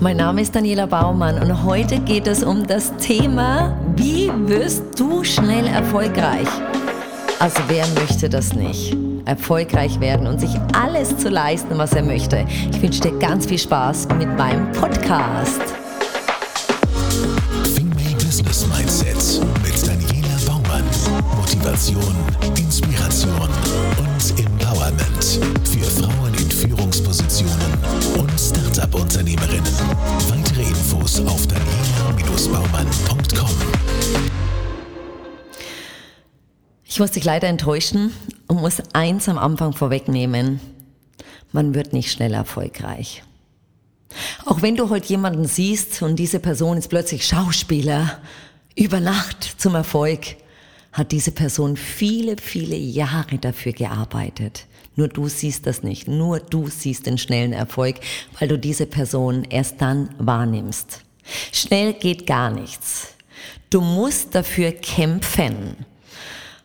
Mein Name ist Daniela Baumann und heute geht es um das Thema, wie wirst du schnell erfolgreich? Also wer möchte das nicht? Erfolgreich werden und sich alles zu leisten, was er möchte. Ich wünsche dir ganz viel Spaß mit meinem Podcast. Business Mindset mit Daniela Baumann. Motivation, Ich muss dich leider enttäuschen und muss eins am Anfang vorwegnehmen. Man wird nicht schnell erfolgreich. Auch wenn du heute jemanden siehst und diese Person ist plötzlich Schauspieler, über Nacht zum Erfolg, hat diese Person viele, viele Jahre dafür gearbeitet. Nur du siehst das nicht. Nur du siehst den schnellen Erfolg, weil du diese Person erst dann wahrnimmst. Schnell geht gar nichts. Du musst dafür kämpfen.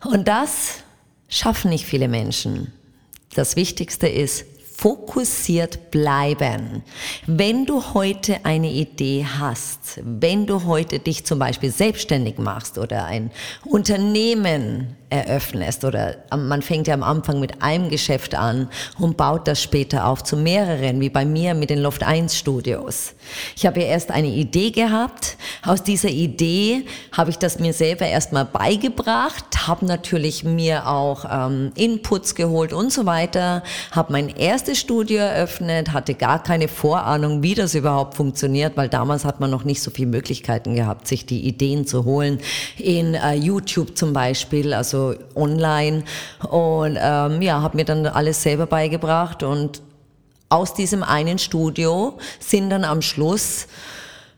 Und das schaffen nicht viele Menschen. Das Wichtigste ist, fokussiert bleiben. Wenn du heute eine Idee hast, wenn du heute dich zum Beispiel selbstständig machst oder ein Unternehmen eröffnest oder man fängt ja am Anfang mit einem Geschäft an und baut das später auf zu mehreren, wie bei mir mit den Loft 1 Studios. Ich habe ja erst eine Idee gehabt. Aus dieser Idee habe ich das mir selber erstmal beigebracht, habe natürlich mir auch ähm, Inputs geholt und so weiter, habe mein erstes Studio eröffnet, hatte gar keine Vorahnung, wie das überhaupt funktioniert, weil damals hat man noch nicht so viele Möglichkeiten gehabt, sich die Ideen zu holen. In äh, YouTube zum Beispiel, also online. Und ähm, ja, habe mir dann alles selber beigebracht. Und aus diesem einen Studio sind dann am Schluss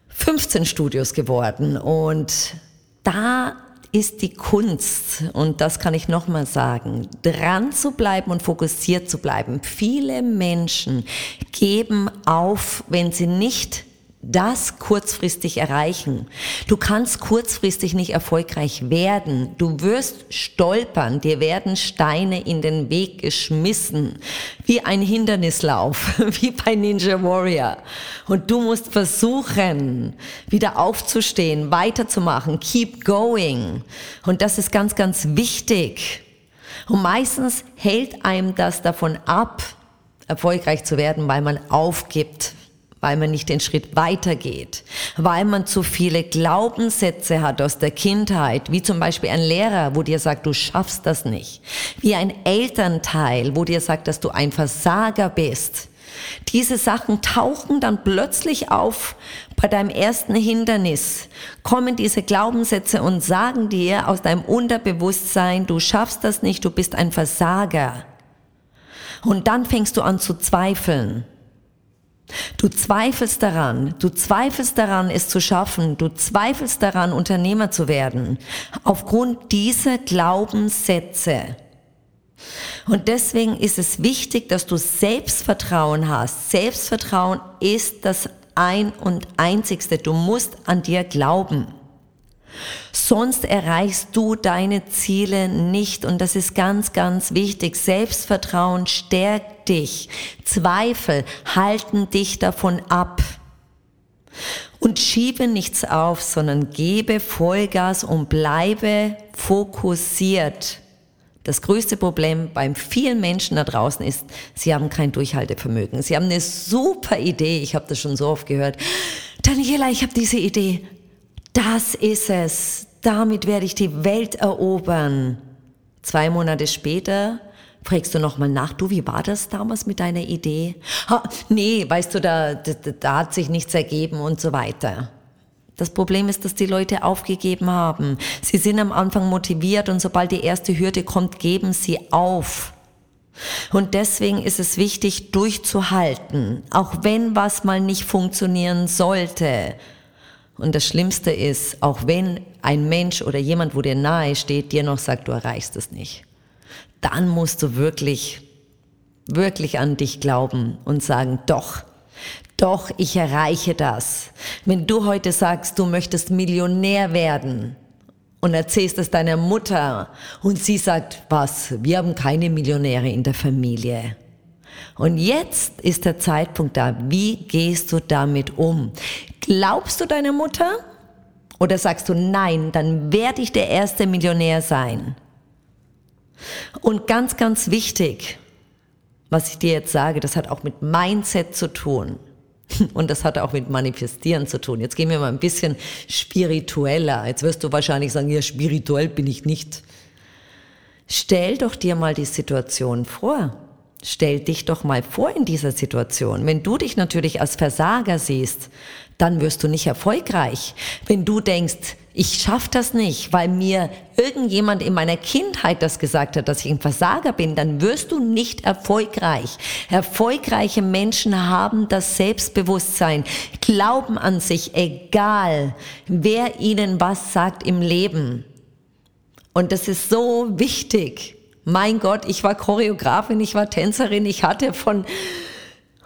15 Studios geworden. Und da ist die Kunst, und das kann ich nochmal sagen, dran zu bleiben und fokussiert zu bleiben. Viele Menschen geben auf, wenn sie nicht das kurzfristig erreichen. Du kannst kurzfristig nicht erfolgreich werden. Du wirst stolpern, dir werden Steine in den Weg geschmissen, wie ein Hindernislauf, wie bei Ninja Warrior. Und du musst versuchen, wieder aufzustehen, weiterzumachen, keep going. Und das ist ganz, ganz wichtig. Und meistens hält einem das davon ab, erfolgreich zu werden, weil man aufgibt weil man nicht den Schritt weitergeht, weil man zu viele Glaubenssätze hat aus der Kindheit, wie zum Beispiel ein Lehrer, wo dir sagt, du schaffst das nicht, wie ein Elternteil, wo dir sagt, dass du ein Versager bist. Diese Sachen tauchen dann plötzlich auf bei deinem ersten Hindernis, kommen diese Glaubenssätze und sagen dir aus deinem Unterbewusstsein, du schaffst das nicht, du bist ein Versager. Und dann fängst du an zu zweifeln. Du zweifelst daran, du zweifelst daran, es zu schaffen, du zweifelst daran, Unternehmer zu werden, aufgrund dieser Glaubenssätze. Und deswegen ist es wichtig, dass du Selbstvertrauen hast. Selbstvertrauen ist das ein und einzigste. Du musst an dir glauben. Sonst erreichst du deine Ziele nicht und das ist ganz, ganz wichtig. Selbstvertrauen stärkt dich. Zweifel halten dich davon ab. Und schiebe nichts auf, sondern gebe Vollgas und bleibe fokussiert. Das größte Problem bei vielen Menschen da draußen ist, sie haben kein Durchhaltevermögen. Sie haben eine super Idee, ich habe das schon so oft gehört. Daniela, ich habe diese Idee. Das ist es. Damit werde ich die Welt erobern. Zwei Monate später fragst du nochmal nach, du, wie war das damals mit deiner Idee? Ha, nee, weißt du, da, da, da hat sich nichts ergeben und so weiter. Das Problem ist, dass die Leute aufgegeben haben. Sie sind am Anfang motiviert und sobald die erste Hürde kommt, geben sie auf. Und deswegen ist es wichtig, durchzuhalten, auch wenn was mal nicht funktionieren sollte. Und das Schlimmste ist, auch wenn ein Mensch oder jemand, wo dir nahe steht, dir noch sagt, du erreichst es nicht, dann musst du wirklich, wirklich an dich glauben und sagen, doch, doch, ich erreiche das. Wenn du heute sagst, du möchtest Millionär werden und erzählst es deiner Mutter und sie sagt, was, wir haben keine Millionäre in der Familie. Und jetzt ist der Zeitpunkt da. Wie gehst du damit um? Glaubst du deiner Mutter? Oder sagst du, nein, dann werde ich der erste Millionär sein? Und ganz, ganz wichtig, was ich dir jetzt sage, das hat auch mit Mindset zu tun. Und das hat auch mit Manifestieren zu tun. Jetzt gehen wir mal ein bisschen spiritueller. Jetzt wirst du wahrscheinlich sagen, ja, spirituell bin ich nicht. Stell doch dir mal die Situation vor. Stell dich doch mal vor in dieser Situation. Wenn du dich natürlich als Versager siehst, dann wirst du nicht erfolgreich. Wenn du denkst, ich schaff das nicht, weil mir irgendjemand in meiner Kindheit das gesagt hat, dass ich ein Versager bin, dann wirst du nicht erfolgreich. Erfolgreiche Menschen haben das Selbstbewusstsein, glauben an sich, egal wer ihnen was sagt im Leben. Und das ist so wichtig. Mein Gott, ich war Choreografin, ich war Tänzerin, ich hatte von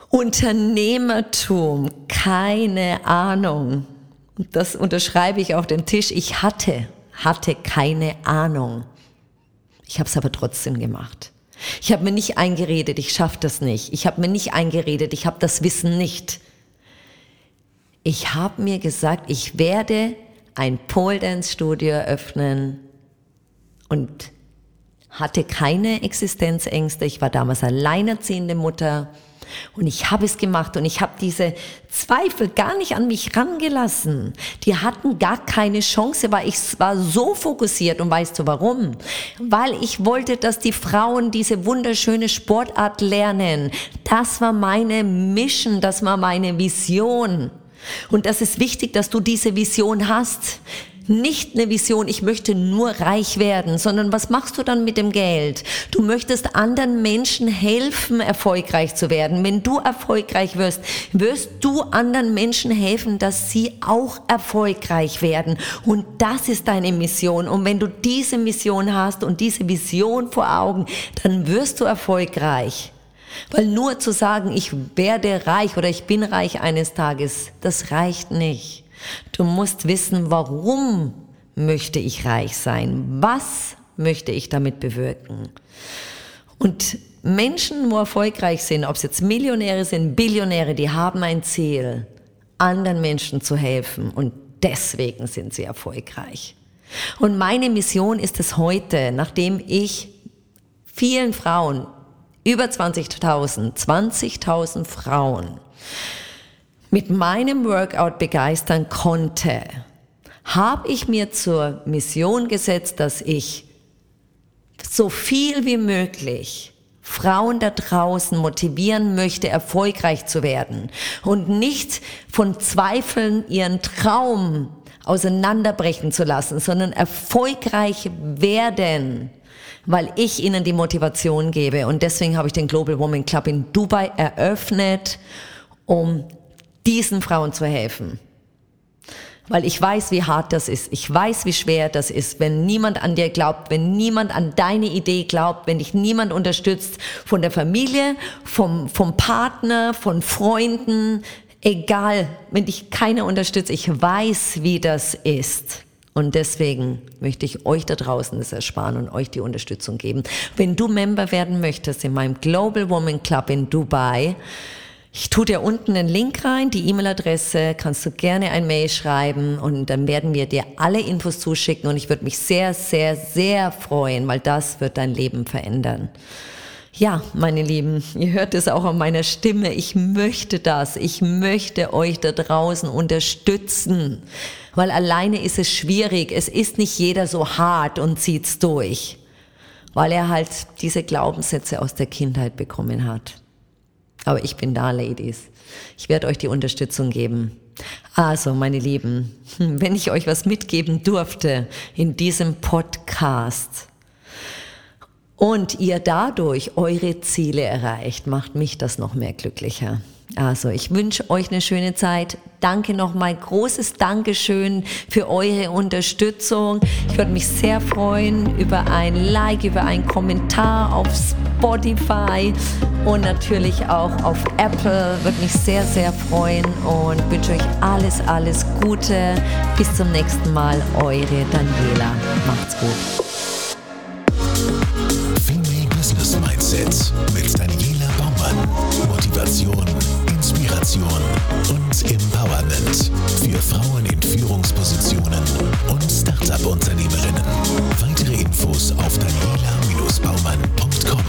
Unternehmertum keine Ahnung. Das unterschreibe ich auf den Tisch. Ich hatte, hatte keine Ahnung. Ich habe es aber trotzdem gemacht. Ich habe mir nicht eingeredet, ich schaffe das nicht. Ich habe mir nicht eingeredet, ich habe das Wissen nicht. Ich habe mir gesagt, ich werde ein Pole Dance Studio eröffnen und hatte keine Existenzängste. Ich war damals alleinerziehende Mutter und ich habe es gemacht und ich habe diese Zweifel gar nicht an mich rangelassen. Die hatten gar keine Chance, weil ich war so fokussiert und weißt du warum? Weil ich wollte, dass die Frauen diese wunderschöne Sportart lernen. Das war meine Mission, das war meine Vision. Und das ist wichtig, dass du diese Vision hast nicht eine Vision, ich möchte nur reich werden, sondern was machst du dann mit dem Geld? Du möchtest anderen Menschen helfen, erfolgreich zu werden. Wenn du erfolgreich wirst, wirst du anderen Menschen helfen, dass sie auch erfolgreich werden. Und das ist deine Mission. Und wenn du diese Mission hast und diese Vision vor Augen, dann wirst du erfolgreich. Weil nur zu sagen, ich werde reich oder ich bin reich eines Tages, das reicht nicht. Du musst wissen, warum möchte ich reich sein? Was möchte ich damit bewirken? Und Menschen, wo erfolgreich sind, ob es jetzt Millionäre sind, Billionäre, die haben ein Ziel, anderen Menschen zu helfen und deswegen sind sie erfolgreich. Und meine Mission ist es heute, nachdem ich vielen Frauen, über 20.000, 20.000 Frauen, mit meinem Workout begeistern konnte, habe ich mir zur Mission gesetzt, dass ich so viel wie möglich Frauen da draußen motivieren möchte, erfolgreich zu werden und nicht von Zweifeln ihren Traum auseinanderbrechen zu lassen, sondern erfolgreich werden, weil ich ihnen die Motivation gebe. Und deswegen habe ich den Global Woman Club in Dubai eröffnet, um diesen Frauen zu helfen. Weil ich weiß, wie hart das ist. Ich weiß, wie schwer das ist, wenn niemand an dir glaubt, wenn niemand an deine Idee glaubt, wenn dich niemand unterstützt von der Familie, vom, vom Partner, von Freunden, egal, wenn dich keiner unterstützt. Ich weiß, wie das ist. Und deswegen möchte ich euch da draußen das ersparen und euch die Unterstützung geben. Wenn du Member werden möchtest in meinem Global Woman Club in Dubai, ich tue dir unten einen Link rein, die E-Mail-Adresse, kannst du gerne ein Mail schreiben und dann werden wir dir alle Infos zuschicken und ich würde mich sehr, sehr, sehr freuen, weil das wird dein Leben verändern. Ja, meine Lieben, ihr hört es auch an meiner Stimme. Ich möchte das. Ich möchte euch da draußen unterstützen, weil alleine ist es schwierig. Es ist nicht jeder so hart und zieht's durch, weil er halt diese Glaubenssätze aus der Kindheit bekommen hat. Aber ich bin da, Ladies. Ich werde euch die Unterstützung geben. Also, meine Lieben, wenn ich euch was mitgeben durfte in diesem Podcast und ihr dadurch eure Ziele erreicht, macht mich das noch mehr glücklicher. Also, ich wünsche euch eine schöne Zeit. Danke nochmal, großes Dankeschön für eure Unterstützung. Ich würde mich sehr freuen über ein Like, über einen Kommentar auf Spotify und natürlich auch auf Apple. Würde mich sehr, sehr freuen und wünsche euch alles, alles Gute. Bis zum nächsten Mal, eure Daniela. Macht's gut. Female Business Mindset mit Daniela Baumann. Motivation, Inspiration und Empowerment für Frauen in Führungspositionen und Startup-Unternehmerinnen. Weitere Infos auf daniela-baumann.com.